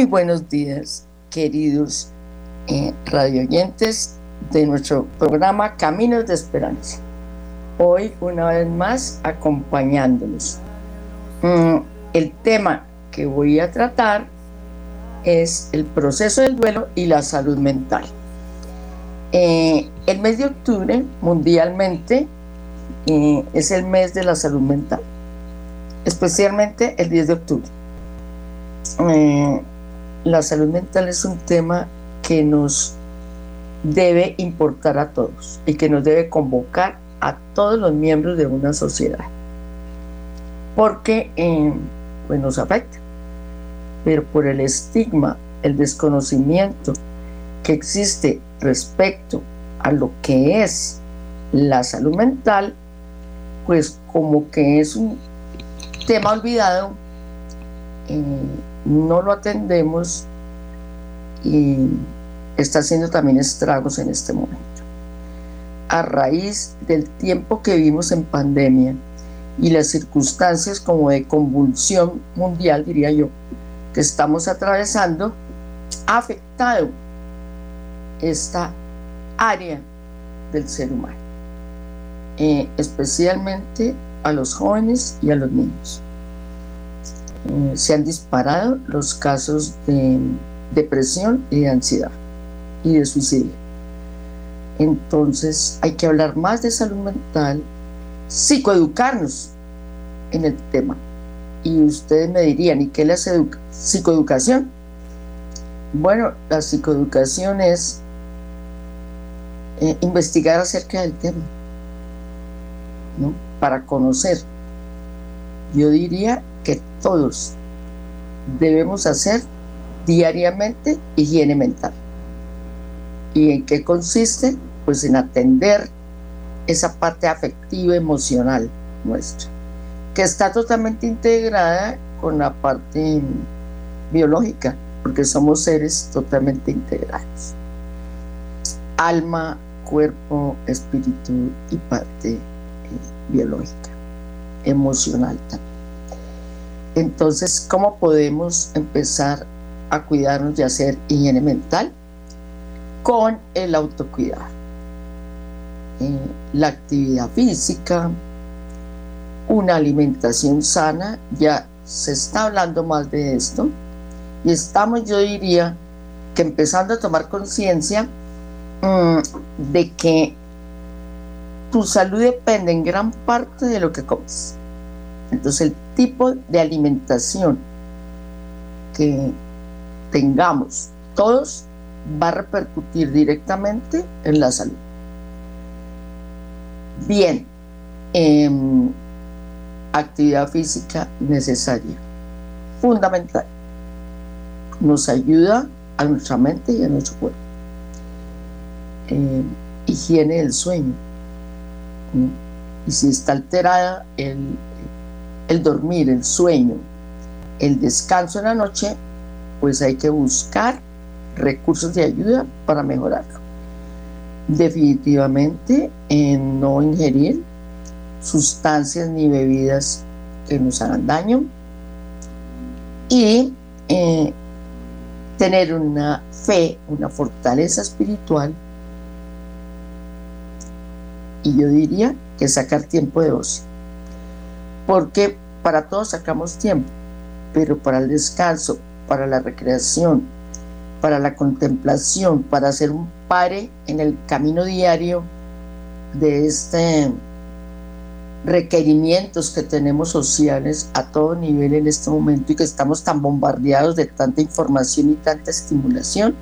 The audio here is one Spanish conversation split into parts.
Muy buenos días, queridos eh, radioyentes de nuestro programa Caminos de Esperanza. Hoy, una vez más, acompañándonos. Mm, el tema que voy a tratar es el proceso del duelo y la salud mental. Eh, el mes de octubre, mundialmente, eh, es el mes de la salud mental, especialmente el 10 de octubre. Eh, la salud mental es un tema que nos debe importar a todos y que nos debe convocar a todos los miembros de una sociedad, porque pues nos afecta. Pero por el estigma, el desconocimiento que existe respecto a lo que es la salud mental, pues como que es un tema olvidado, eh, no lo atendemos y está haciendo también estragos en este momento. A raíz del tiempo que vimos en pandemia y las circunstancias como de convulsión mundial, diría yo, que estamos atravesando ha afectado esta área del ser humano, eh, especialmente a los jóvenes y a los niños. Eh, se han disparado los casos de depresión y de ansiedad y de suicidio. Entonces hay que hablar más de salud mental, psicoeducarnos en el tema y ustedes me dirían, ¿y qué es la psicoeducación? Bueno, la psicoeducación es eh, investigar acerca del tema, ¿no? Para conocer. Yo diría que todos debemos hacer diariamente higiene mental. ¿Y en qué consiste? Pues en atender esa parte afectiva, emocional nuestra que está totalmente integrada con la parte biológica, porque somos seres totalmente integrados. Alma, cuerpo, espíritu y parte eh, biológica, emocional también. Entonces, ¿cómo podemos empezar a cuidarnos y hacer higiene mental? Con el autocuidado. Eh, la actividad física, una alimentación sana, ya se está hablando más de esto, y estamos, yo diría, que empezando a tomar conciencia mm, de que tu salud depende en gran parte de lo que comes. Entonces el tipo de alimentación que tengamos todos va a repercutir directamente en la salud. Bien, eh, actividad física necesaria, fundamental. Nos ayuda a nuestra mente y a nuestro cuerpo. Eh, higiene del sueño. Y si está alterada el, el dormir, el sueño, el descanso en la noche, pues hay que buscar recursos de ayuda para mejorarlo. Definitivamente en no ingerir sustancias ni bebidas que nos hagan daño y eh, tener una fe, una fortaleza espiritual y yo diría que sacar tiempo de ocio. Porque para todos sacamos tiempo, pero para el descanso, para la recreación, para la contemplación, para hacer un pare en el camino diario de este requerimientos que tenemos sociales a todo nivel en este momento y que estamos tan bombardeados de tanta información y tanta estimulación,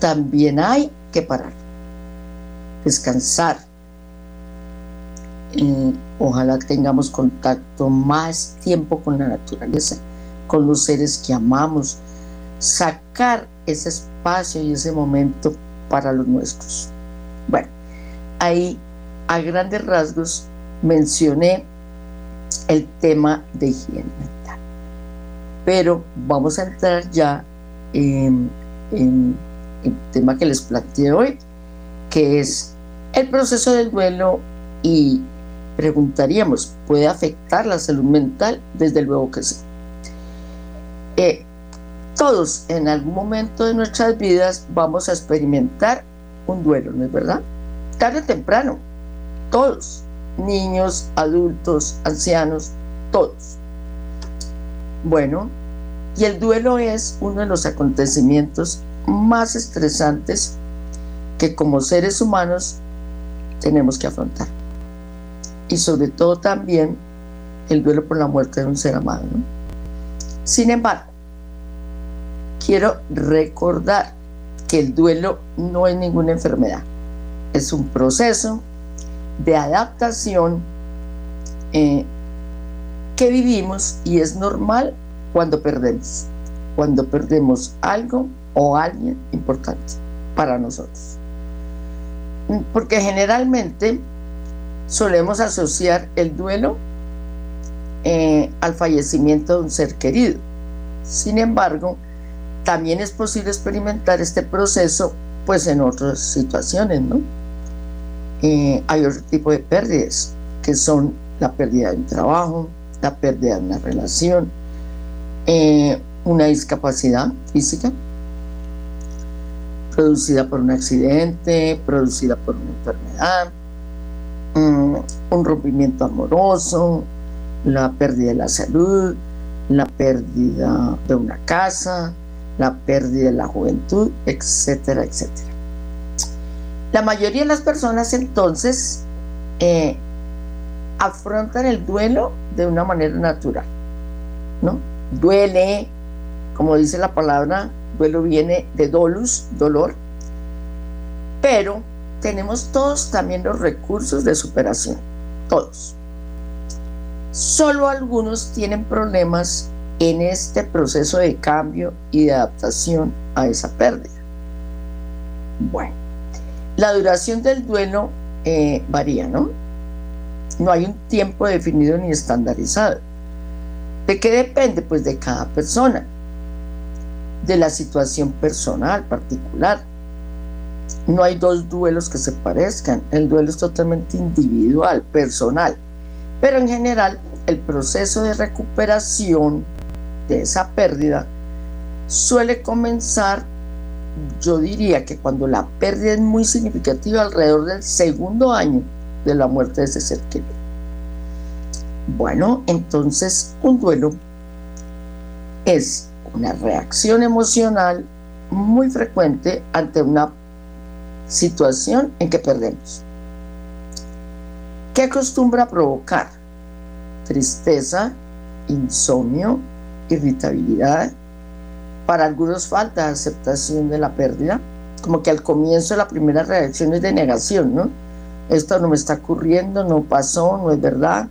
también hay que parar, descansar. Ojalá tengamos contacto más tiempo con la naturaleza, con los seres que amamos, sacar ese espacio y ese momento para los nuestros. Bueno, ahí a grandes rasgos mencioné el tema de higiene mental. Pero vamos a entrar ya en, en el tema que les planteé hoy, que es el proceso del duelo y preguntaríamos, ¿puede afectar la salud mental? Desde luego que sí. Eh, todos en algún momento de nuestras vidas vamos a experimentar un duelo, ¿no es verdad? Tarde o temprano, todos, niños, adultos, ancianos, todos. Bueno, y el duelo es uno de los acontecimientos más estresantes que como seres humanos tenemos que afrontar. Y sobre todo también el duelo por la muerte de un ser amado. Sin embargo, quiero recordar que el duelo no es ninguna enfermedad, es un proceso de adaptación eh, que vivimos y es normal cuando perdemos, cuando perdemos algo o alguien importante para nosotros. Porque generalmente solemos asociar el duelo eh, al fallecimiento de un ser querido. Sin embargo, también es posible experimentar este proceso pues en otras situaciones, ¿no? Eh, hay otro tipo de pérdidas, que son la pérdida de un trabajo, la pérdida de una relación, eh, una discapacidad física producida por un accidente, producida por una enfermedad, un rompimiento amoroso, la pérdida de la salud, la pérdida de una casa, la pérdida de la juventud, etcétera, etcétera. La mayoría de las personas entonces eh, afrontan el duelo de una manera natural, ¿no? Duele, como dice la palabra, duelo viene de dolus, dolor, pero tenemos todos también los recursos de superación, todos. Solo algunos tienen problemas en este proceso de cambio y de adaptación a esa pérdida. Bueno, la duración del duelo eh, varía, ¿no? No hay un tiempo definido ni estandarizado. ¿De qué depende? Pues de cada persona, de la situación personal particular. No hay dos duelos que se parezcan, el duelo es totalmente individual, personal. Pero en general, el proceso de recuperación de esa pérdida suele comenzar, yo diría que cuando la pérdida es muy significativa, alrededor del segundo año de la muerte de ese ser querido. Bueno, entonces un duelo es una reacción emocional muy frecuente ante una situación en que perdemos. ¿Qué acostumbra provocar? Tristeza, insomnio, irritabilidad, para algunos falta de aceptación de la pérdida, como que al comienzo la primera reacción es de negación, ¿no? Esto no me está ocurriendo, no pasó, no es verdad.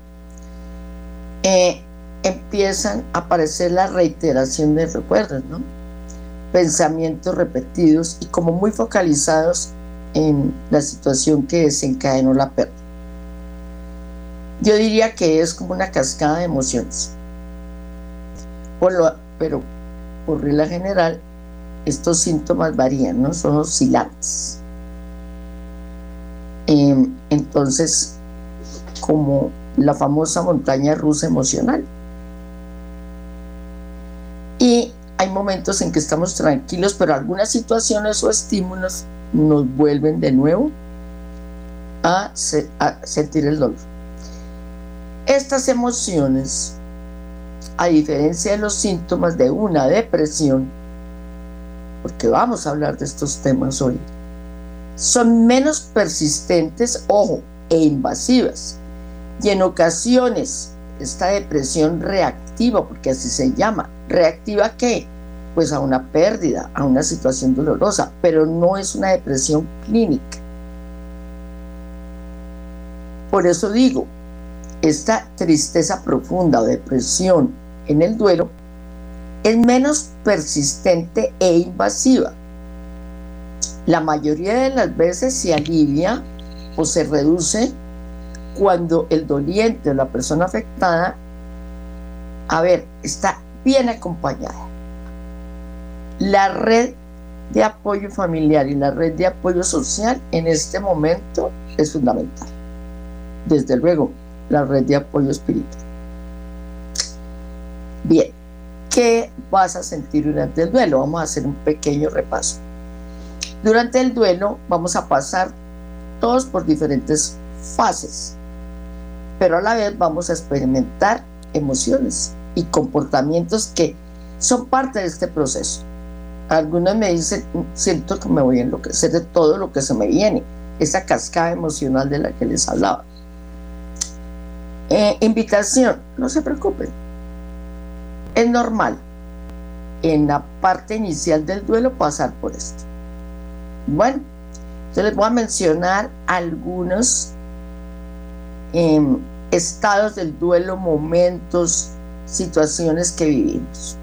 Eh, empiezan a aparecer la reiteración de recuerdos, ¿no? Pensamientos repetidos y como muy focalizados en la situación que desencadenó la pérdida. Yo diría que es como una cascada de emociones. pero por regla general, estos síntomas varían, ¿no? Son oscilantes. Em, entonces, como la famosa montaña rusa emocional. Y hay momentos en que estamos tranquilos, pero algunas situaciones o estímulos nos vuelven de nuevo a, sentir el dolor. Estas emociones, a diferencia de los síntomas de una depresión, porque vamos a hablar de estos temas hoy, son menos persistentes, ojo, e invasivas. Y en ocasiones, esta depresión reactiva, porque así se llama, ¿reactiva qué? Pues a una pérdida, a una situación dolorosa, pero no es una depresión clínica. Por eso digo, esta tristeza profunda o depresión en el duelo es menos persistente e invasiva. La mayoría de las veces se alivia o se reduce cuando el doliente o la persona afectada, a ver, está bien acompañada. La red de apoyo familiar y la red de apoyo social en este momento es fundamental. Desde luego, la red de apoyo espiritual. Bien, ¿qué vas a sentir durante el duelo? Vamos a hacer un pequeño repaso. Durante el duelo vamos a pasar todos por diferentes fases, pero a la vez vamos a experimentar emociones y comportamientos que son parte de este proceso. Algunos me dicen, siento que me voy a enloquecer de todo lo que se me viene, esa cascada emocional de la que les hablaba. Eh, invitación, no se preocupen, es normal en la parte inicial del duelo pasar por esto. Bueno, yo les voy a mencionar algunos em, estados del duelo, momentos, situaciones que vivimos.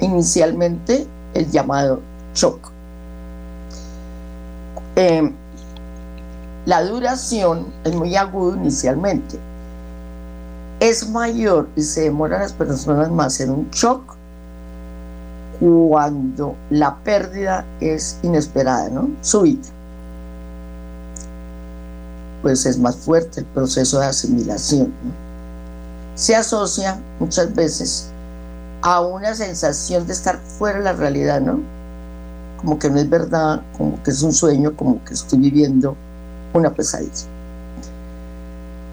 Inicialmente, el llamado shock. Em, la duración es muy aguda inicialmente. Es mayor y se demora las personas más en un shock cuando la pérdida es inesperada, ¿no? Súbita. Pues es más fuerte el proceso de asimilación. Se asocia muchas veces a una sensación de estar fuera de la realidad, ¿no? Como que no es verdad, como que es un sueño, como que estoy viviendo una pesadilla.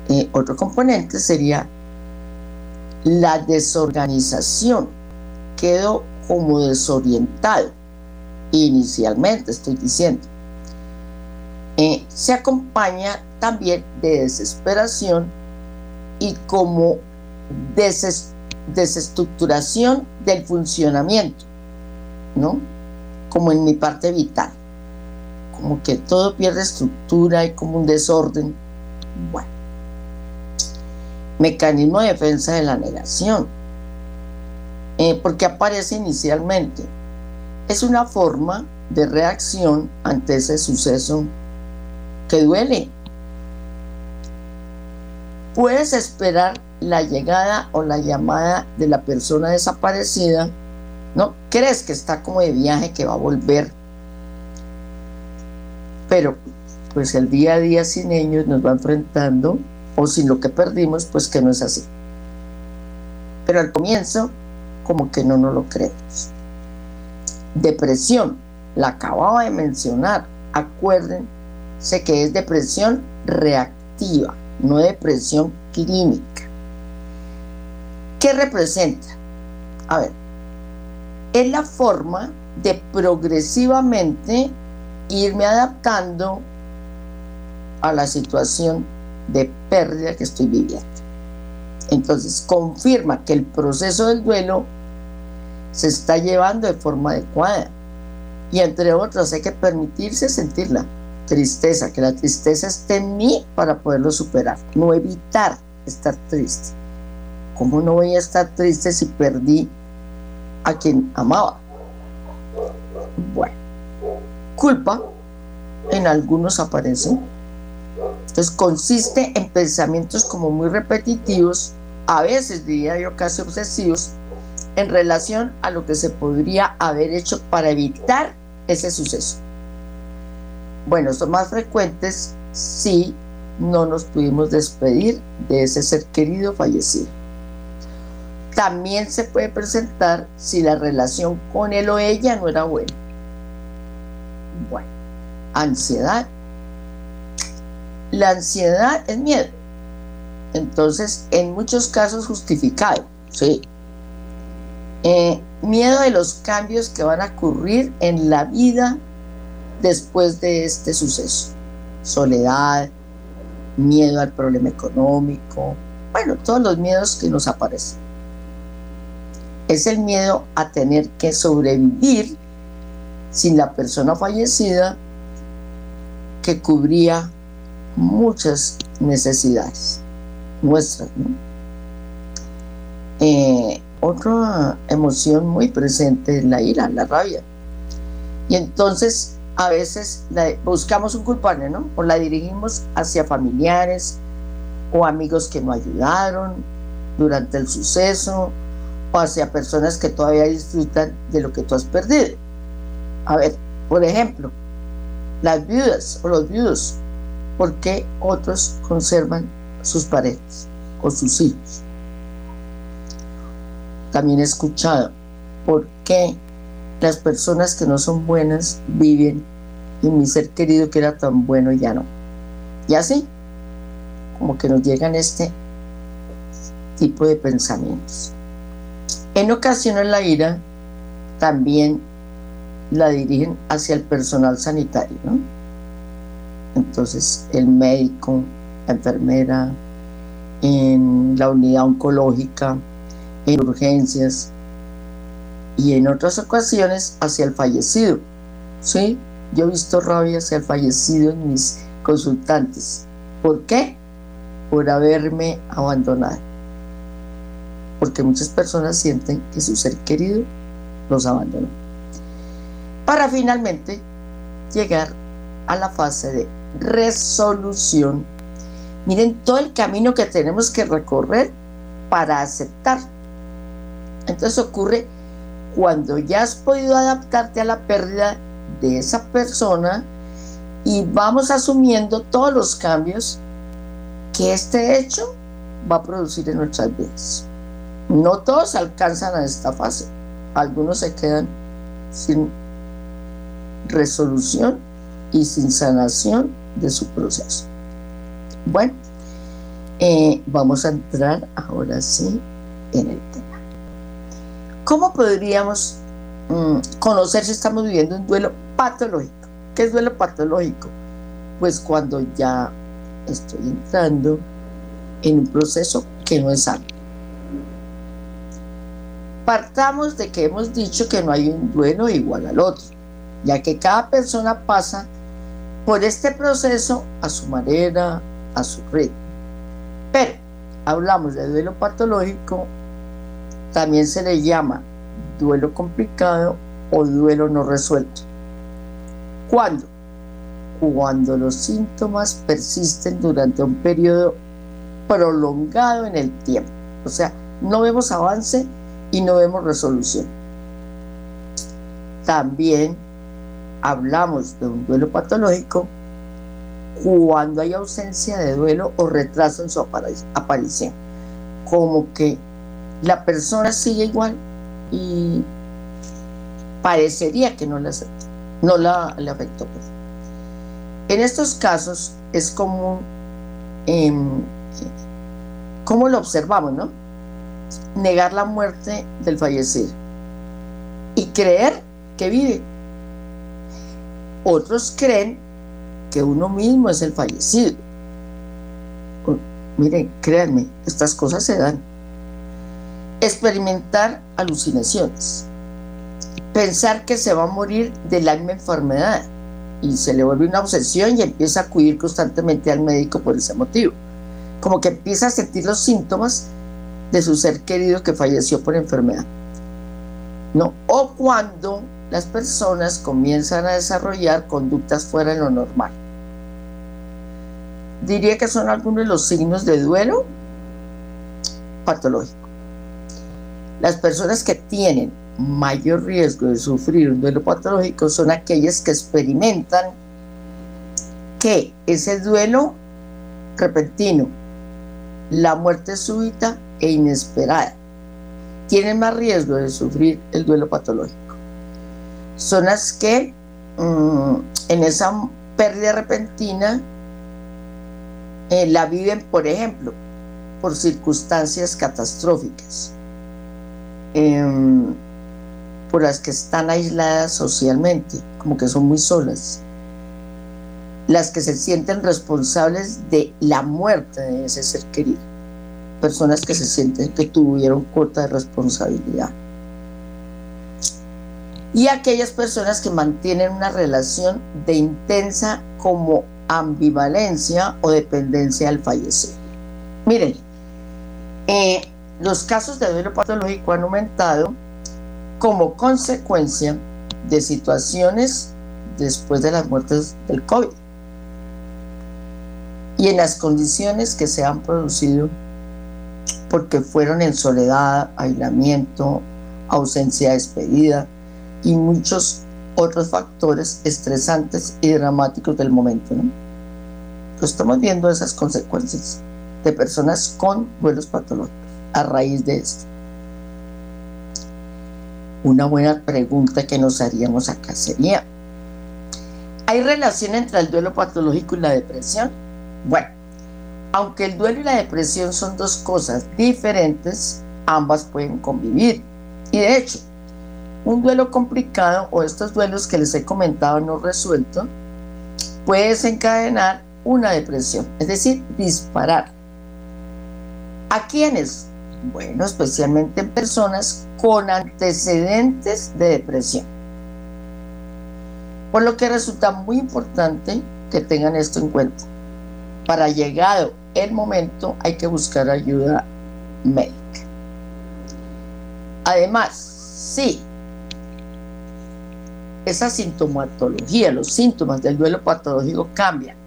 Eh, otro componente sería la desorganización. Quedo como desorientado, inicialmente estoy diciendo. Eh, se acompaña también de desesperación y como desestructuración del funcionamiento, ¿no? Como en mi parte vital, como que todo pierde estructura y como un desorden. Bueno, mecanismo de defensa de la negación eh, porque aparece inicialmente. Es una forma de reacción ante ese suceso que duele. Puedes esperar la llegada o la llamada de la persona desaparecida, ¿no? Crees que está como de viaje, que va a volver. Pero pues el día a día sin ellos nos va enfrentando, o sin lo que perdimos, pues que no es así. Pero al comienzo como que no nos lo creemos. Depresión, la acababa de mencionar. Acuérdense que es depresión reactiva, no depresión clínica. ¿Qué representa? A ver, es la forma de progresivamente irme adaptando a la situación de pérdida que estoy viviendo. Entonces confirma que el proceso del duelo se está llevando de forma adecuada. Y entre otras hay que permitirse sentir la tristeza, que la tristeza esté en mí para poderlo superar, no evitar estar triste. ¿Cómo no voy a estar triste si perdí a quien amaba? Bueno, culpa en algunos aparece. Entonces consiste en pensamientos como muy repetitivos a veces diría yo casi obsesivos, en relación a lo que se podría haber hecho para evitar ese suceso. Bueno, son más frecuentes si no nos pudimos despedir de ese ser querido fallecido. También se puede presentar si la relación con él o ella no era buena. Bueno, ansiedad. La ansiedad es miedo entonces, en muchos casos justificado, ¿sí? Eh, miedo de los cambios que van a ocurrir en la vida después de este suceso. Soledad, miedo al problema económico, bueno, todos los miedos que nos aparecen. Es el miedo a tener que sobrevivir sin la persona fallecida que cubría muchas necesidades nuestras. Eh, otra emoción muy presente es la ira, la rabia. Y entonces a veces buscamos un culpable, ¿no? O la dirigimos hacia familiares o amigos que nos ayudaron durante el suceso o hacia personas que todavía disfrutan de lo que tú has perdido. A ver, por ejemplo, las viudas o los viudos, ¿por qué otros conservan sus parejas o sus hijos? También he escuchado, ¿por qué las personas que no son buenas viven y mi ser querido que era tan bueno ya no? Y así, como que nos llegan este tipo de pensamientos. En ocasiones la ira también la dirigen hacia el personal sanitario, ¿no? Entonces, el médico, la enfermera, en la unidad oncológica, en urgencias y en otras ocasiones hacia el fallecido. ¿Sí? Yo he visto rabia hacia el fallecido en mis consultantes. ¿Por qué? Por haberme abandonado. Porque muchas personas sienten que su ser querido los abandonó. Para finalmente llegar a la fase de resolución. Miren todo el camino que tenemos que recorrer para aceptar. Entonces ocurre cuando ya has podido adaptarte a la pérdida de esa persona y vamos asumiendo todos los cambios que este hecho va a producir en nuestras vidas. No todos alcanzan a esta fase, algunos se quedan sin resolución y sin sanación de su proceso. Bueno, eh, vamos a entrar ahora sí en el tema. ¿Cómo podríamos conocer si estamos viviendo un duelo patológico? ¿Qué es duelo patológico? Pues cuando ya estoy entrando en un proceso que no es sano. Partamos de que hemos dicho que no hay un duelo igual al otro, ya que cada persona pasa por este proceso a su manera, a su ritmo. Pero hablamos de duelo patológico, también se le llama duelo complicado o duelo no resuelto. ¿Cuándo? Cuando los síntomas persisten durante un periodo prolongado en el tiempo. O sea, no vemos avance y no vemos resolución. También hablamos de un duelo patológico cuando hay ausencia de duelo o retraso en su aparición. Como que la persona sigue igual y parecería que no la aceptó no la, le afectó. En estos casos es común, eh, ¿cómo lo observamos, no? Negar la muerte del fallecido y creer que vive. Otros creen que uno mismo es el fallecido. Miren, créanme, estas cosas se dan. Experimentar alucinaciones pensar que se va a morir de la misma enfermedad y se le vuelve una obsesión y empieza a acudir constantemente al médico por ese motivo. Como que empieza a sentir los síntomas de su ser querido que falleció por enfermedad. ¿No? O cuando las personas comienzan a desarrollar conductas fuera de lo normal. Diría que son algunos de los signos de duelo patológico. Las personas que tienen mayor riesgo de sufrir un duelo patológico son aquellas que experimentan que ese duelo repentino, la muerte súbita e inesperada, tienen más riesgo de sufrir el duelo patológico. Son las que mm, en esa pérdida repentina eh, la viven, por ejemplo, por circunstancias catastróficas. Em, por las que están aisladas socialmente, como que son muy solas, las que se sienten responsables de la muerte de ese ser querido, personas que se sienten que tuvieron cuota de responsabilidad. Y aquellas personas que mantienen una relación de intensa como ambivalencia o dependencia al fallecer. Miren, eh, los casos de duelo patológico han aumentado como consecuencia de situaciones después de las muertes del COVID y en las condiciones que se han producido porque fueron en soledad, aislamiento, ausencia de despedida y muchos otros factores estresantes y dramáticos del momento. estamos viendo esas consecuencias de personas con duelos patológicos a raíz de esto. Una buena pregunta que nos haríamos acá sería, ¿hay relación entre el duelo patológico y la depresión? Bueno, aunque el duelo y la depresión son dos cosas diferentes, ambas pueden convivir. Y de hecho, un duelo complicado o estos duelos que les he comentado no resuelto puede desencadenar una depresión, es decir, disparar. ¿A quiénes? Bueno, especialmente en personas con antecedentes de depresión. Por lo que resulta muy importante que tengan esto en cuenta. Para llegado el momento hay que buscar ayuda médica. Además, sí, esa sintomatología, los síntomas del duelo patológico cambian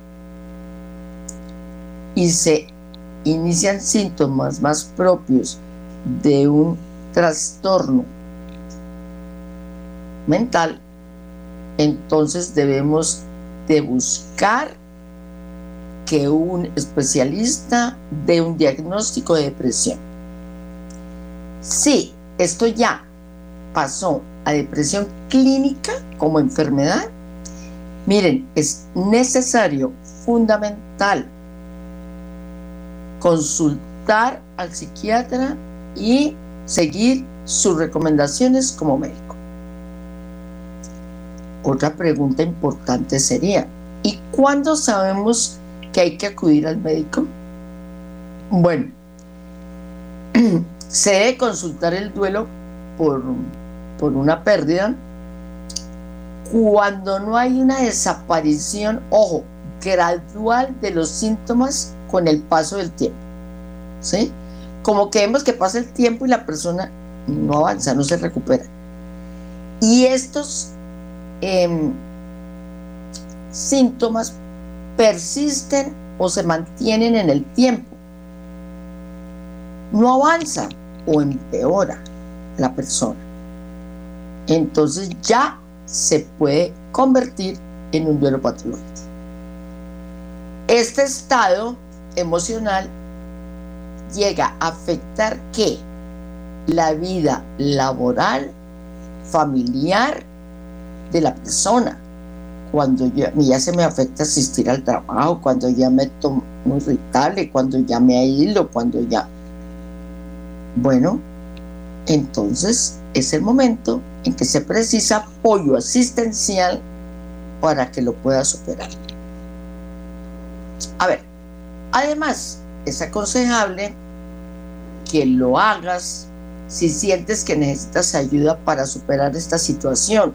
y se inician síntomas más propios de un trastorno mental, entonces debemos de buscar que un especialista dé un diagnóstico de depresión. Si esto ya pasó a depresión clínica como enfermedad, miren, es necesario, fundamental, consultar al psiquiatra y seguir sus recomendaciones como médico. Otra pregunta importante sería, ¿y cuándo sabemos que hay que acudir al médico? Bueno, se debe consultar el duelo por, por una pérdida cuando no hay una desaparición, ojo, gradual de los síntomas con el paso del tiempo. ¿Sí? Como que vemos que pasa el tiempo y la persona no avanza, no se recupera. Y estos em, síntomas persisten o se mantienen en el tiempo. No avanza o empeora la persona. Entonces ya se puede convertir en un duelo patológico. Este estado emocional llega a afectar qué? La vida laboral, familiar de la persona. Cuando ya, ya se me afecta asistir al trabajo, cuando ya me tomo irritable, cuando ya me aíslo, cuando ya... Bueno, entonces es el momento en que se precisa apoyo asistencial para que lo pueda superar. A ver, Además, es aconsejable que lo hagas si sientes que necesitas ayuda para superar esta situación,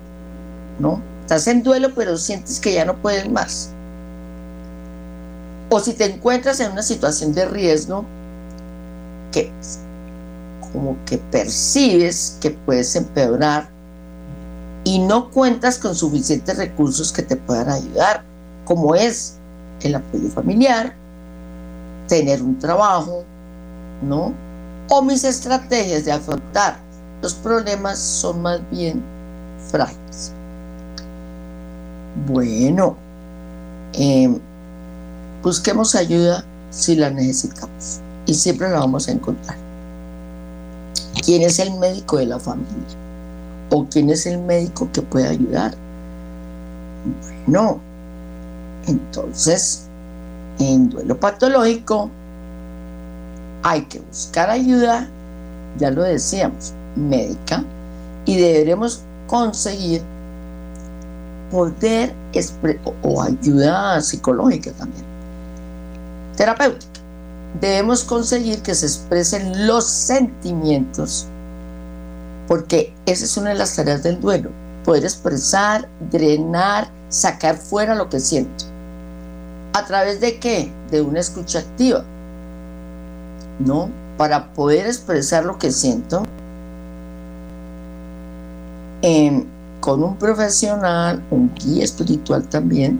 ¿no? Estás en duelo, pero sientes que ya no puedes más. O si te encuentras en una situación de riesgo que como que percibes que puedes empeorar y no cuentas con suficientes recursos que te puedan ayudar, como es el apoyo familiar, tener un trabajo, ¿no? O mis estrategias de afrontar los problemas son más bien frágiles. Bueno, em, busquemos ayuda si la necesitamos y siempre la vamos a encontrar. ¿Quién es el médico de la familia? ¿O quién es el médico que puede ayudar? Bueno, entonces en duelo patológico hay que buscar ayuda, ya lo decíamos, médica, y deberemos conseguir poder o ayuda psicológica también, terapéutica. Debemos conseguir que se expresen los sentimientos, porque esa es una de las tareas del duelo, poder expresar, drenar, sacar fuera lo que siento. ¿A través de qué? De una escucha activa. ¿No? Para poder expresar lo que siento em, con un profesional, un guía espiritual también,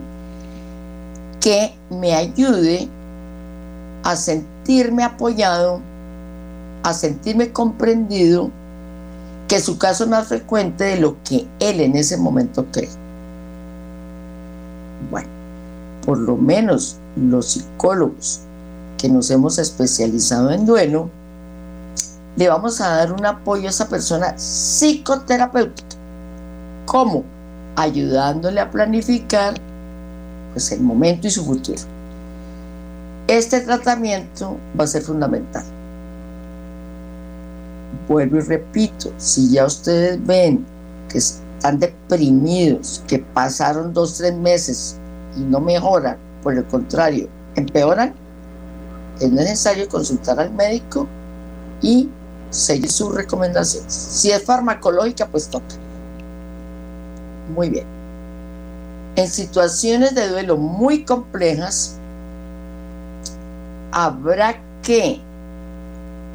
que me ayude a sentirme apoyado a sentirme comprendido que su caso es más frecuente de lo que él en ese momento cree. Bueno, por lo menos los psicólogos que nos hemos especializado en duelo, le vamos a dar un apoyo a esa persona psicoterapéutica. ¿Cómo? Ayudándole a planificar pues, el momento y su futuro. Este tratamiento va a ser fundamental. Vuelvo y repito, si ya ustedes ven que están deprimidos, que pasaron dos, tres meses y no mejoran, por el contrario, empeoran, es necesario consultar al médico y seguir sus recomendaciones. Si es farmacológica, pues toca. Muy bien. En situaciones de duelo muy complejas, habrá que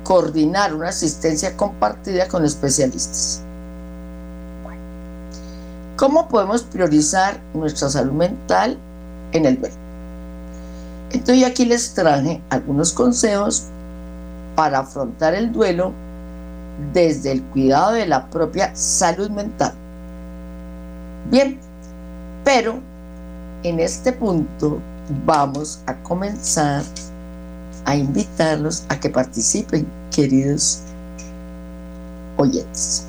coordinar una asistencia compartida con especialistas. ¿Cómo podemos priorizar nuestra salud mental en el duelo? Entonces aquí les traje algunos consejos para afrontar el duelo desde el cuidado de la propia salud mental. Bien, pero en este punto vamos a comenzar a invitarlos a que participen, queridos oyentes.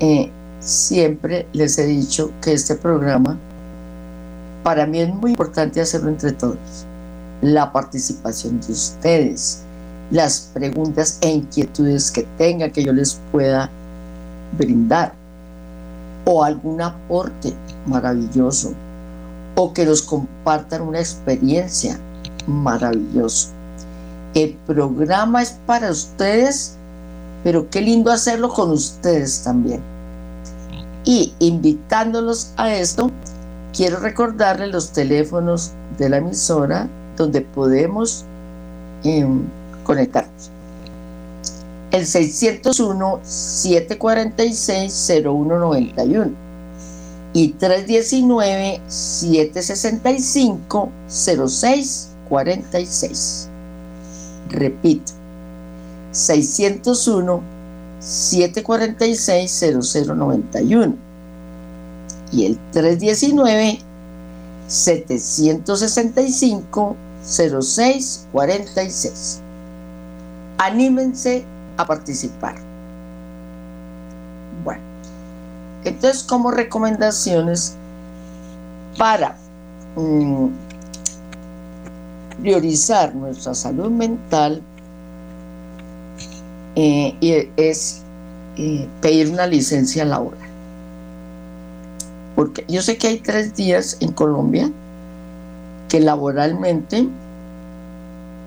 Eh, siempre les he dicho que este programa para mí es muy importante hacerlo entre todos. La participación de ustedes, las preguntas e inquietudes que tenga que yo les pueda brindar, o algún aporte maravilloso, o que nos compartan una experiencia maravillosa. El programa es para ustedes, pero qué lindo hacerlo con ustedes también. Y invitándolos a esto, quiero recordarles los teléfonos de la emisora donde podemos em, conectarnos. El 601-746-0191 y 319-765-0646. Repito, 601-746-0091 y el 319-765-0646. Anímense a participar. Bueno, entonces como recomendaciones para mm, priorizar nuestra salud mental eh, es eh, pedir una licencia laboral porque yo sé que hay tres días en Colombia que laboralmente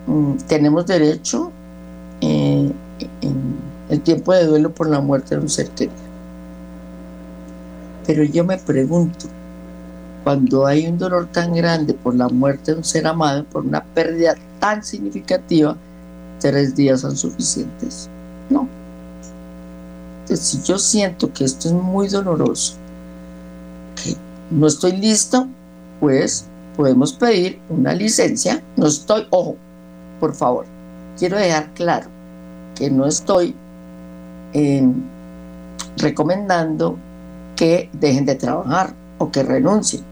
mm, tenemos derecho eh, en el tiempo de duelo por la muerte de un ser querido. Pero yo me pregunto, cuando hay un dolor tan grande por la muerte de un ser amado, por una pérdida tan significativa, tres días son suficientes. No. Entonces, si yo siento que esto es muy doloroso, no estoy listo, pues podemos pedir una licencia. No estoy, ojo, por favor, quiero dejar claro que no estoy em, recomendando que dejen de trabajar o que renuncien.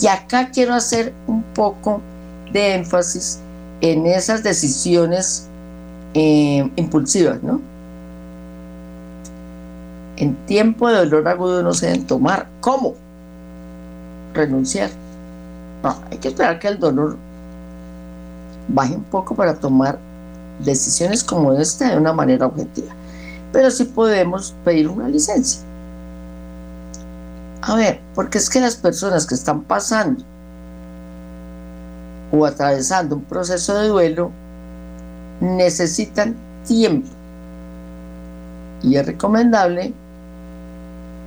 Y acá quiero hacer un poco de énfasis en esas decisiones em, impulsivas, ¿no? En tiempo de dolor agudo no se deben tomar. ¿Cómo? Renunciar. No, hay que esperar que el dolor baje un poco para tomar decisiones como esta de una manera objetiva. Pero sí podemos pedir una licencia. A ver, porque es que las personas que están pasando o atravesando un proceso de duelo necesitan tiempo. Y es recomendable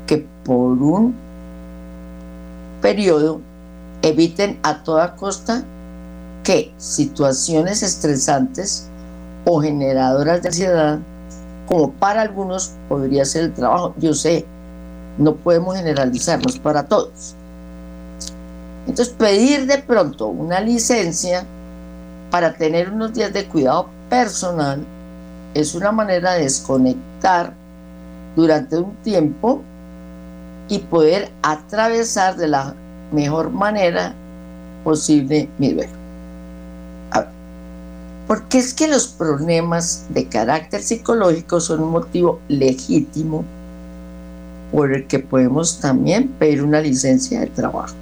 que por un periodo, eviten a toda costa que situaciones estresantes o generadoras de ansiedad, como para algunos podría ser el trabajo, yo sé, no podemos generalizarnos para todos. Entonces, pedir de pronto una licencia para tener unos días de cuidado personal es una manera de desconectar durante un tiempo y poder atravesar de la mejor manera posible mi duelo. Porque es que los problemas de carácter psicológico son un motivo legítimo por el que podemos también pedir una licencia de trabajo.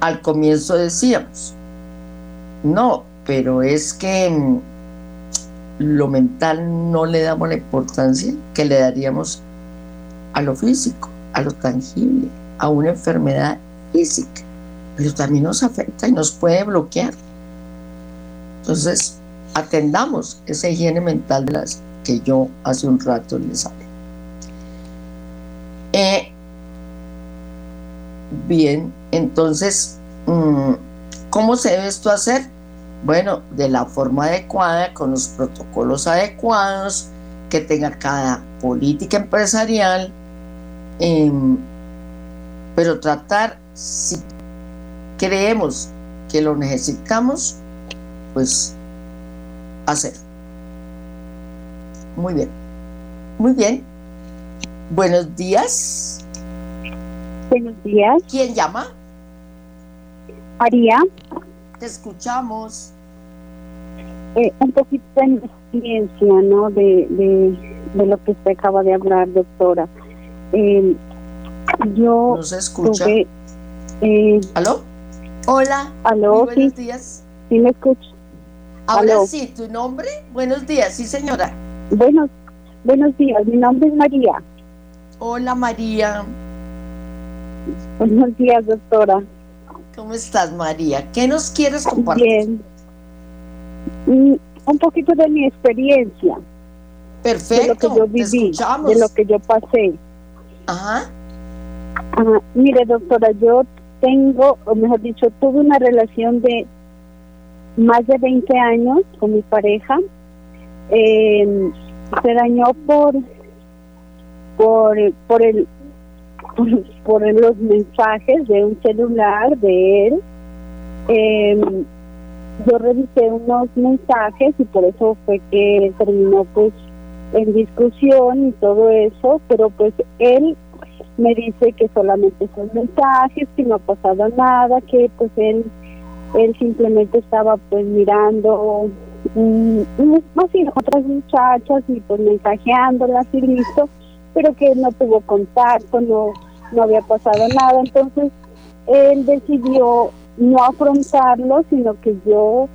Al comienzo decíamos, no, pero es que mm, lo mental no le damos la importancia que le daríamos a lo físico, a lo tangible, a una enfermedad física, pero también nos afecta y nos puede bloquear. Entonces, atendamos esa higiene mental de las que yo hace un rato les hablé. Eh, bien, entonces, mm, ¿cómo se debe esto hacer? Bueno, de la forma adecuada, con los protocolos adecuados que tenga cada política empresarial, em, pero tratar, si creemos que lo necesitamos, pues hacer. Muy bien. Muy bien. Buenos días. Buenos días. ¿Quién llama? María. Te escuchamos. Eh, un poquito de experiencia, ¿no? De, de, lo que usted acaba de hablar, doctora. Eh, yo ¿No se escucha? eh, ¿Aló? Hola. ¿Aló? buenos días. Sí, me escucho. Ahora Aló. sí, ¿tu nombre? Buenos días, sí señora. Buenos, buenos días, mi nombre es María. Hola María. Buenos días, doctora. ¿Cómo estás María? ¿Qué nos quieres compartir? Bien. Mm, un poquito de mi experiencia, de lo Perfecto, que yo te viví, escuchamos. de lo que yo pasé. Ajá, Ajá. Mire, doctora, yo tengo, o mejor dicho, tuve una relación de más de 20 años con mi pareja. Eh, se dañó por por por el por, por los mensajes de un celular de él. Eh, yo revisé unos mensajes y por eso fue que terminó pues en discusión y todo eso, pero pues él me dice que solamente son mensajes, que no ha pasado nada, que pues él él simplemente estaba pues mirando mm, mm, así otras muchachas y pues mensajeándolas y listo, pero que no tuvo contacto, no, no había pasado nada, entonces él decidió no afrontarlo, sino que yo,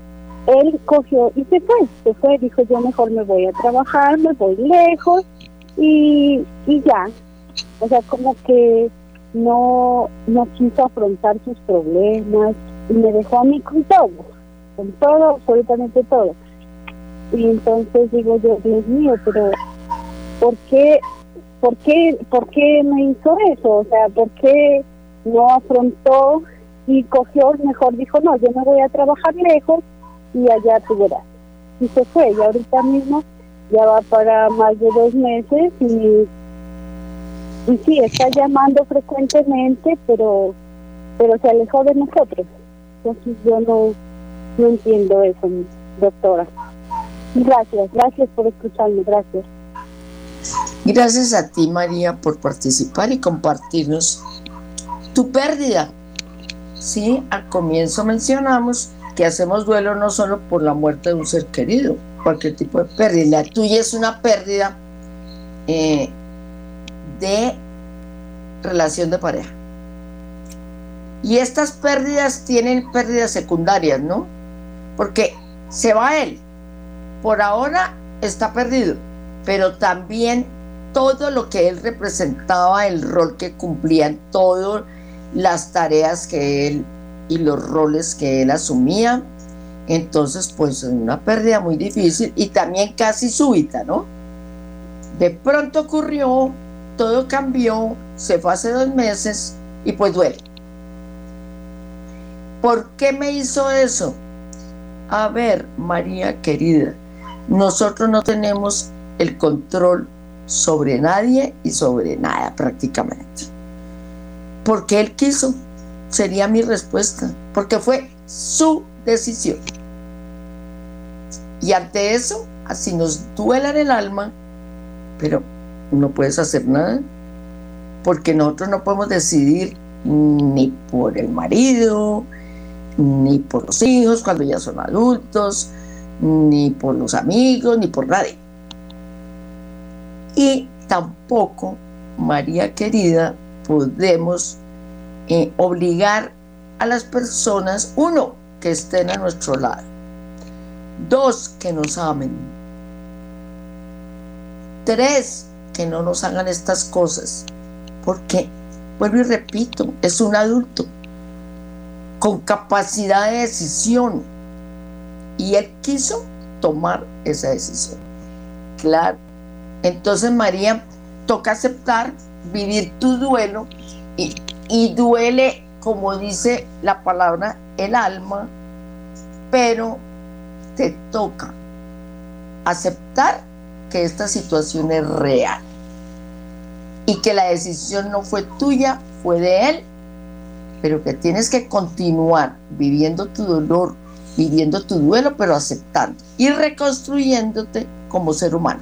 él cogió y se fue, se fue, dijo yo mejor me voy a trabajar, me voy lejos y, y ya, o sea, como que no, no quiso afrontar sus problemas y me dejó a mí con todo, con todo, absolutamente todo. Y entonces digo yo, Dios mío, pero ¿por qué, por qué, por qué me hizo eso? O sea, ¿por qué no afrontó y cogió, mejor dijo, no, yo me voy a trabajar lejos y allá tú verás. Y se fue, y ahorita mismo ya va para más de dos meses y y sí, está llamando frecuentemente, pero pero se alejó de nosotros. Entonces yo no, no entiendo eso, doctora. Gracias, gracias por escucharme, gracias. Gracias a ti, María, por participar y compartirnos tu pérdida. Sí, al comienzo mencionamos que hacemos duelo no solo por la muerte de un ser querido, cualquier tipo de pérdida. La tuya es una pérdida eh, de relación de pareja. Y estas pérdidas tienen pérdidas secundarias, ¿no? Porque se va él. Por ahora está perdido, pero también todo lo que él representaba, el rol que cumplía en todas las tareas que él y los roles que él asumía. Entonces, pues una pérdida muy difícil y también casi súbita, ¿no? De pronto ocurrió, todo cambió, se fue hace dos meses y pues duele. ¿Por qué me hizo eso? A ver, María querida, nosotros no tenemos el control sobre nadie y sobre nada prácticamente. Porque él quiso, sería mi respuesta, porque fue su decisión. Y ante eso así nos duela en el alma, pero no puedes hacer nada, porque nosotros no podemos decidir ni por el marido, ni por los hijos cuando ya son adultos, ni por los amigos, ni por nadie. Y tampoco, María querida, podemos eh, obligar a las personas, uno, que estén a nuestro lado, dos, que nos amen, tres, que no nos hagan estas cosas, porque, vuelvo y repito, es un adulto con capacidad de decisión y él quiso tomar esa decisión. Claro. Entonces, María, toca aceptar, vivir tu duelo y, y duele, como dice la palabra, el alma, pero te toca aceptar que esta situación es real y que la decisión no fue tuya, fue de él, pero que tienes que continuar viviendo tu dolor, viviendo tu duelo, pero aceptando y reconstruyéndote como ser humano.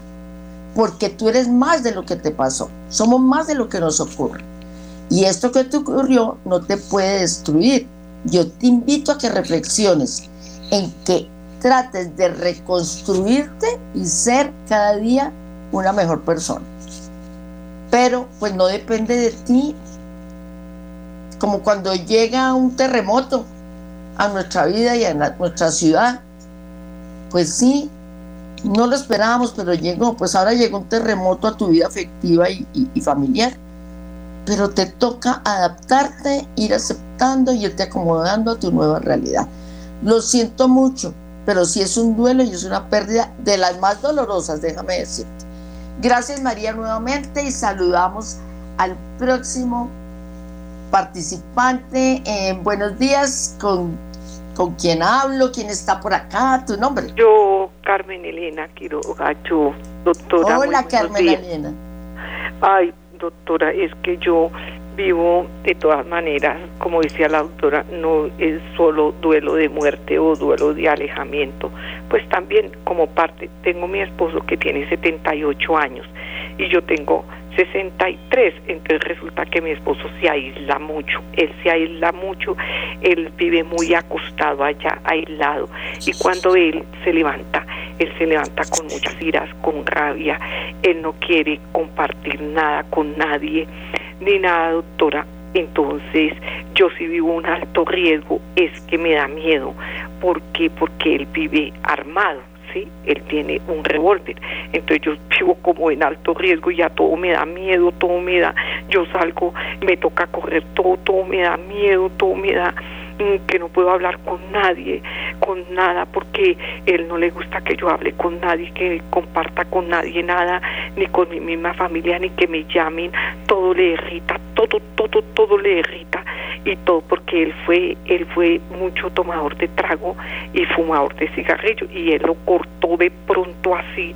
Porque tú eres más de lo que te pasó, somos más de lo que nos ocurre. Y esto que te ocurrió no te puede destruir. Yo te invito a que reflexiones en que trates de reconstruirte y ser cada día una mejor persona. Pero pues no depende de ti. Como cuando llega un terremoto a nuestra vida y a nuestra ciudad. Pues sí, no lo esperábamos, pero llegó. Pues ahora llegó un terremoto a tu vida afectiva y, y familiar. Pero te toca adaptarte, ir aceptando y irte acomodando a tu nueva realidad. Lo siento mucho, pero sí es un duelo y es una pérdida de las más dolorosas, déjame decirte. Gracias María nuevamente y saludamos al próximo participante. Eh, buenos días, ¿con, ¿con quién hablo? ¿Quién está por acá? ¿Tu nombre? Yo, Carmen Elena Quiroga, yo, doctora. Hola, Carmen Elena. Ay, doctora, es que yo vivo de todas maneras, como decía la doctora, no es solo duelo de muerte o duelo de alejamiento, pues también como parte, tengo mi esposo que tiene 78 años y yo tengo 63, entonces resulta que mi esposo se aísla mucho, él se aísla mucho, él vive muy acostado allá, aislado, y cuando él se levanta, él se levanta con muchas iras, con rabia, él no quiere compartir nada con nadie, ni nada, doctora. Entonces, yo si vivo un alto riesgo, es que me da miedo. ¿Por qué? Porque él vive armado, ¿sí? Él tiene un revólver. Entonces, yo vivo como en alto riesgo y ya todo me da miedo, todo me da. Yo salgo, me toca correr todo, todo me da miedo, todo me da que no puedo hablar con nadie, con nada, porque él no le gusta que yo hable con nadie, que comparta con nadie nada, ni con mi misma familia, ni que me llamen, todo le irrita, todo, todo, todo le irrita. Y todo porque él fue, él fue mucho tomador de trago y fumador de cigarrillo. Y él lo cortó de pronto así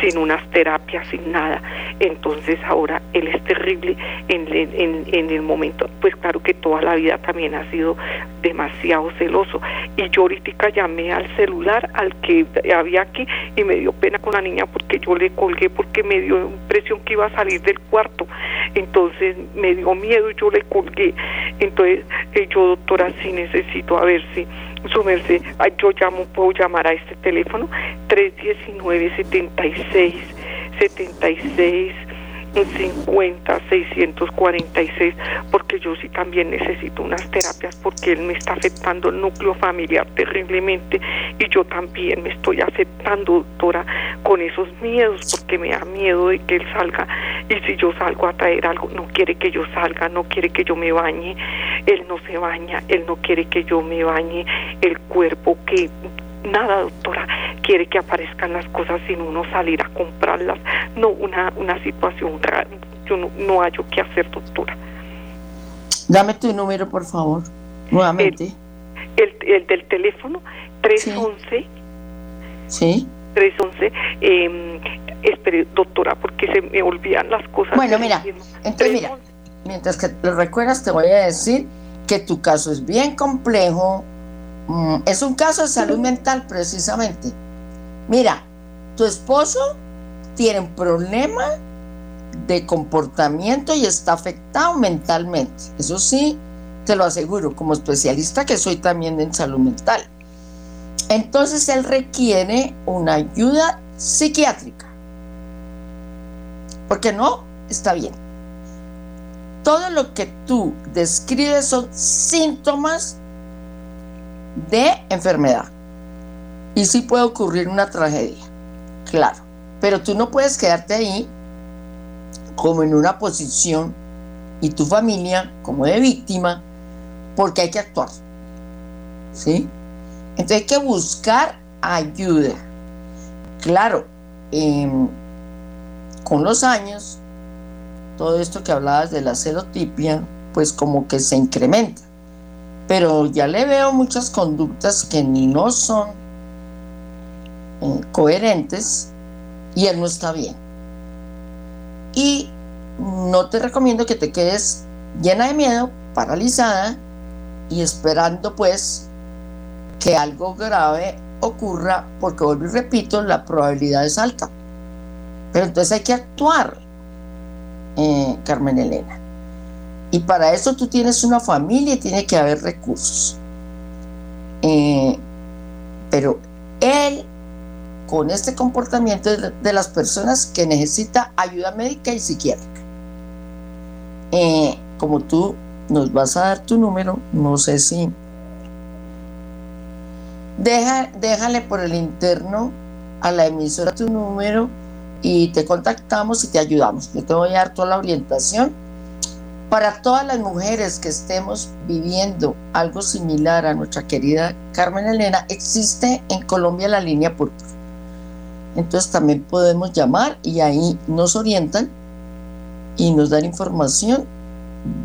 sin unas terapias, sin nada. Entonces ahora él es terrible en, el momento, pues claro que toda la vida también ha sido demasiado celoso. Y yo ahorita llamé al celular, al que había aquí, y me dio pena con la niña porque yo le colgué porque me dio impresión que iba a salir del cuarto. Entonces me dio miedo y yo le colgué. Entonces eh, yo, doctora, sí necesito a ver si su merced, yo llamo, puedo llamar a este teléfono 319 76 76 50 646 porque yo sí también necesito unas terapias porque él me está afectando el núcleo familiar terriblemente y yo también me estoy aceptando doctora con esos miedos porque me da miedo de que él salga y si yo salgo a traer algo no quiere que yo salga no quiere que yo me bañe él no se baña él no quiere que yo me bañe el cuerpo que nada, doctora, quiere que aparezcan las cosas sin uno salir a comprarlas. No, una, una situación rara. Yo no, no hallo qué hacer, doctora. Dame tu número, por favor, nuevamente. El, el, del teléfono, 311. Sí. 311. Eh, espere, doctora, porque se me olvidan las cosas. Bueno, mira, entonces mira, mientras que lo recuerdas, te voy a decir que tu caso es bien complejo, es un caso de salud mental precisamente. Mira, tu esposo tiene un problema de comportamiento y está afectado mentalmente. Eso sí, te lo aseguro, como especialista que soy también en salud mental. Entonces él requiere una ayuda psiquiátrica. Porque no está bien. Todo lo que tú describes son síntomas de enfermedad. Y sí puede ocurrir una tragedia, claro. Pero tú no puedes quedarte ahí como en una posición y tu familia como de víctima porque hay que actuar. ¿Sí? Entonces hay que buscar ayuda. Claro, em, con los años, todo esto que hablabas de la celotipia, pues como que se incrementa. Pero ya le veo muchas conductas que ni no son eh, coherentes y él no está bien. Y no te recomiendo que te quedes llena de miedo, paralizada y esperando pues que algo grave ocurra, porque vuelvo y repito, la probabilidad es alta. Pero entonces hay que actuar, eh, Carmen Elena. Y para eso tú tienes una familia y tiene que haber recursos. Eh, pero él, con este comportamiento de, las personas que necesita ayuda médica y psiquiátrica. Eh, como tú nos vas a dar tu número, no sé si Deja, déjale por el interno a la emisora tu número y te contactamos y te ayudamos. Yo te voy a dar toda la orientación. Para todas las mujeres que estemos viviendo algo similar a nuestra querida Carmen Elena, existe en Colombia la línea púrpura. Entonces también podemos llamar y ahí nos orientan y nos dan información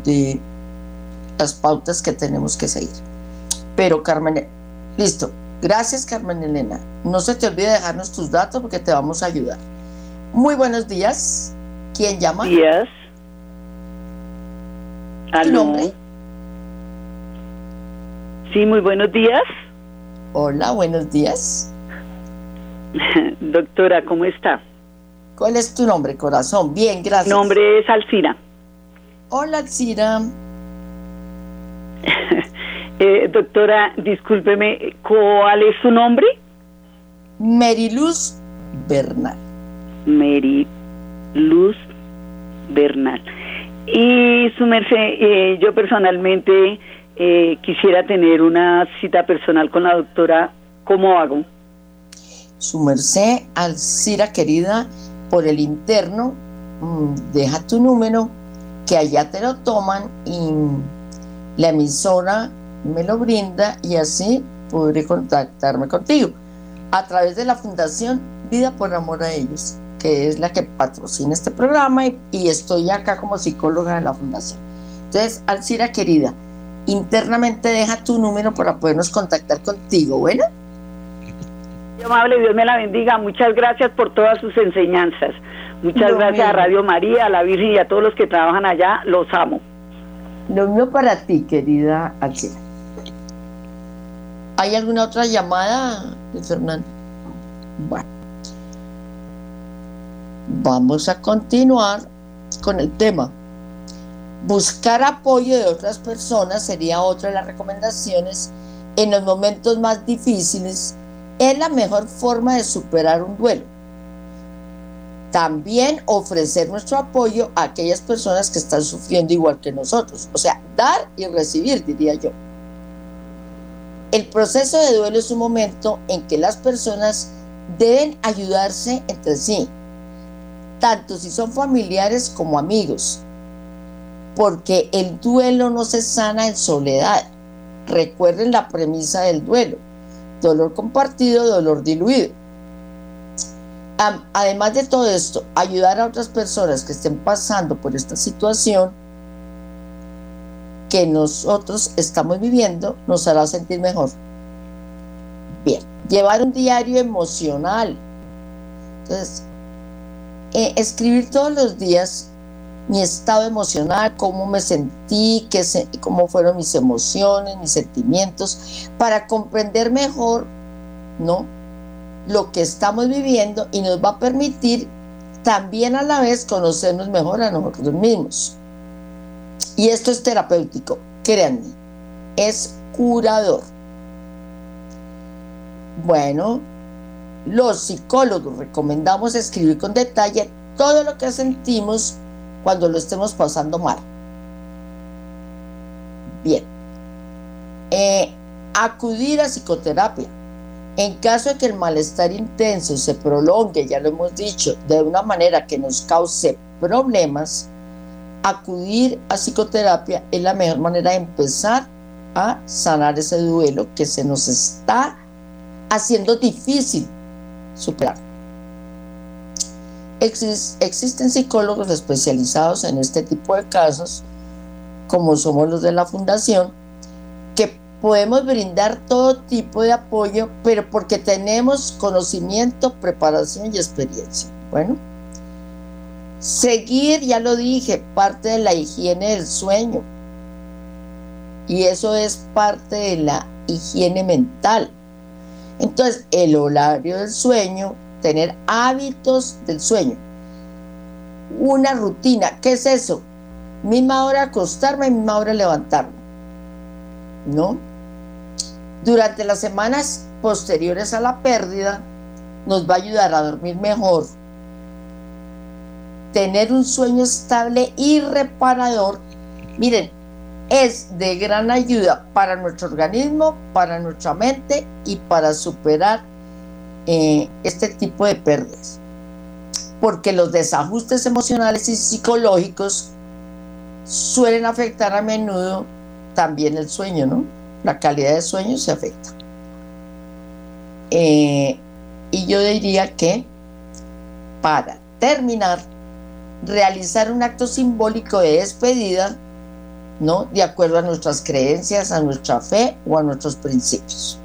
de las pautas que tenemos que seguir. Pero Carmen, listo, Gracias, Carmen Elena. No se te olvide dejarnos tus datos porque te vamos a ayudar. Muy buenos días. ¿Quién llama? Días. ¿Tu nombre? Sí, muy buenos días. Hola, buenos días. Doctora, ¿cómo está? ¿Cuál es tu nombre, corazón? Bien, gracias. Mi nombre es Alcira. Hola, Alcira. Eh, doctora, discúlpeme, ¿cuál es su nombre? Meriluz Bernal. Meriluz Bernal. Y su merced, eh, yo personalmente eh, quisiera tener una cita personal con la doctora. ¿Cómo hago? Su merced, Alcira querida, por el interno, mm, deja tu número, que allá te lo toman y la emisora me lo brinda y así podré contactarme contigo a través de la Fundación Vida por Amor a Ellos, que es la que patrocina este programa y, estoy acá como psicóloga de la Fundación. Entonces, Alcira querida, internamente deja tu número para podernos contactar contigo, ¿bueno? amable, Dios me la bendiga. Muchas gracias por todas sus enseñanzas. Muchas gracias a Radio María, a la Virgen y a todos los que trabajan allá. Los amo. Lo mío para ti, querida Alcira. ¿Hay alguna otra llamada, Fernando? Bueno. Vamos a continuar con el tema. Buscar apoyo de otras personas sería otra de las recomendaciones en los momentos más difíciles. Es la mejor forma de superar un duelo. También ofrecer nuestro apoyo a aquellas personas que están sufriendo igual que nosotros. O sea, dar y recibir, diría yo. El proceso de duelo es un momento en que las personas deben ayudarse entre sí, tanto si son familiares como amigos, porque el duelo no se sana en soledad. Recuerden la premisa del duelo, dolor compartido, dolor diluido. Además de todo esto, ayudar a otras personas que estén pasando por esta situación que nosotros estamos viviendo nos hará sentir mejor. Bien, llevar un diario emocional. Entonces, eh, escribir todos los días mi estado emocional, cómo me sentí, qué cómo fueron mis emociones, mis sentimientos, para comprender mejor, ¿no? lo que estamos viviendo y nos va a permitir también a la vez conocernos mejor a nosotros mismos. Y esto es terapéutico, créanme, es curador. Bueno, los psicólogos recomendamos escribir con detalle todo lo que sentimos cuando lo estemos pasando mal. Bien. Eh, acudir a psicoterapia. En caso de que el malestar intenso se prolongue, ya lo hemos dicho, de una manera que nos cause problemas, acudir a psicoterapia es la mejor manera de empezar a sanar ese duelo que se nos está haciendo difícil superar. existen psicólogos especializados en este tipo de casos, como somos los de la fundación, que podemos brindar todo tipo de apoyo, pero porque tenemos conocimiento, preparación y experiencia. Bueno, seguir, ya lo dije, parte de la higiene del sueño. Y eso es parte de la higiene mental. Entonces, el horario del sueño, tener hábitos del sueño. Una rutina, ¿qué es eso? Misma hora acostarme, misma hora levantarme. ¿No? Durante las semanas posteriores a la pérdida, nos va a ayudar a dormir mejor. Tener un sueño estable y reparador. Miren, es de gran ayuda para nuestro organismo, para nuestra mente y para superar eh, este tipo de pérdidas. Porque los desajustes emocionales y psicológicos suelen afectar a menudo también el sueño, ¿no? La calidad de sueño se afecta. Eh, y yo diría que para terminar, realizar un acto simbólico de despedida ¿no? De acuerdo a nuestras creencias, a nuestra fe o a nuestros principios.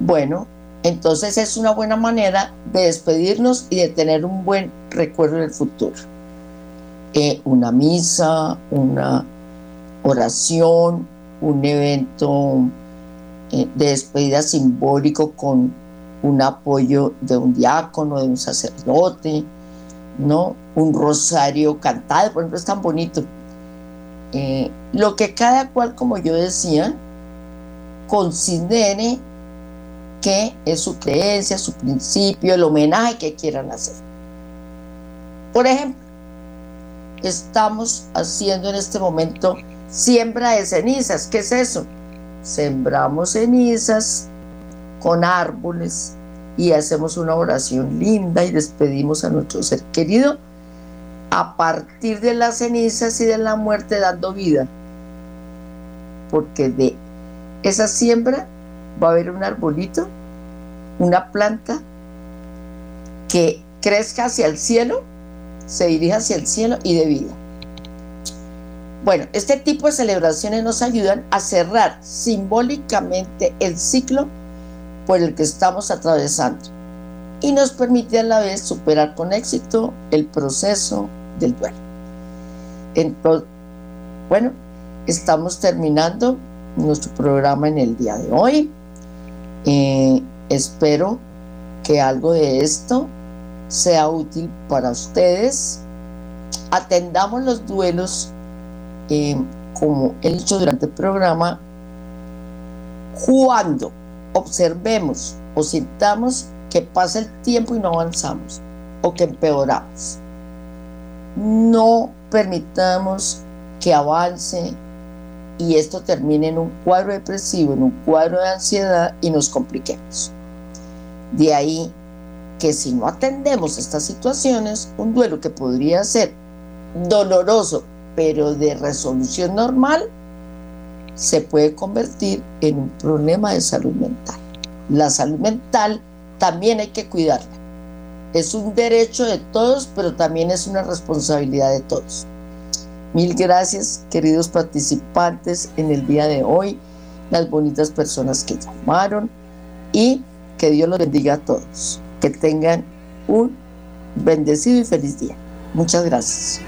Bueno, entonces es una buena manera de despedirnos y de tener un buen recuerdo del futuro. Eh, una misa, una oración, un evento eh, de despedida simbólico con un apoyo de un diácono, de un sacerdote, ¿no? Un rosario cantado, por ejemplo, es tan bonito eh, lo que cada cual, como yo decía, considere que es su creencia, su principio, el homenaje que quieran hacer. Por ejemplo, estamos haciendo en este momento siembra de cenizas. ¿Qué es eso? Sembramos cenizas con árboles y hacemos una oración linda y despedimos a nuestro ser querido a partir de las cenizas y de la muerte dando vida. Porque de esa siembra va a haber un arbolito, una planta que crezca hacia el cielo, se dirija hacia el cielo y de vida. Bueno, este tipo de celebraciones nos ayudan a cerrar simbólicamente el ciclo por el que estamos atravesando y nos permite a la vez superar con éxito el proceso del duelo. Entonces, bueno, estamos terminando nuestro programa en el día de hoy. Eh, espero que algo de esto sea útil para ustedes. Atendamos los duelos, eh, como he dicho durante el programa, cuando observemos o sintamos que pasa el tiempo y no avanzamos o que empeoramos no permitamos que avance y esto termine en un cuadro depresivo, en un cuadro de ansiedad y nos compliquemos. De ahí que si no atendemos estas situaciones, un duelo que podría ser doloroso, pero de resolución normal, se puede convertir en un problema de salud mental. La salud mental también hay que cuidarla es un derecho de todos, pero también es una responsabilidad de todos. Mil gracias, queridos participantes, en el día de hoy, las bonitas personas que llamaron y que Dios los bendiga a todos. Que tengan un bendecido y feliz día. Muchas gracias.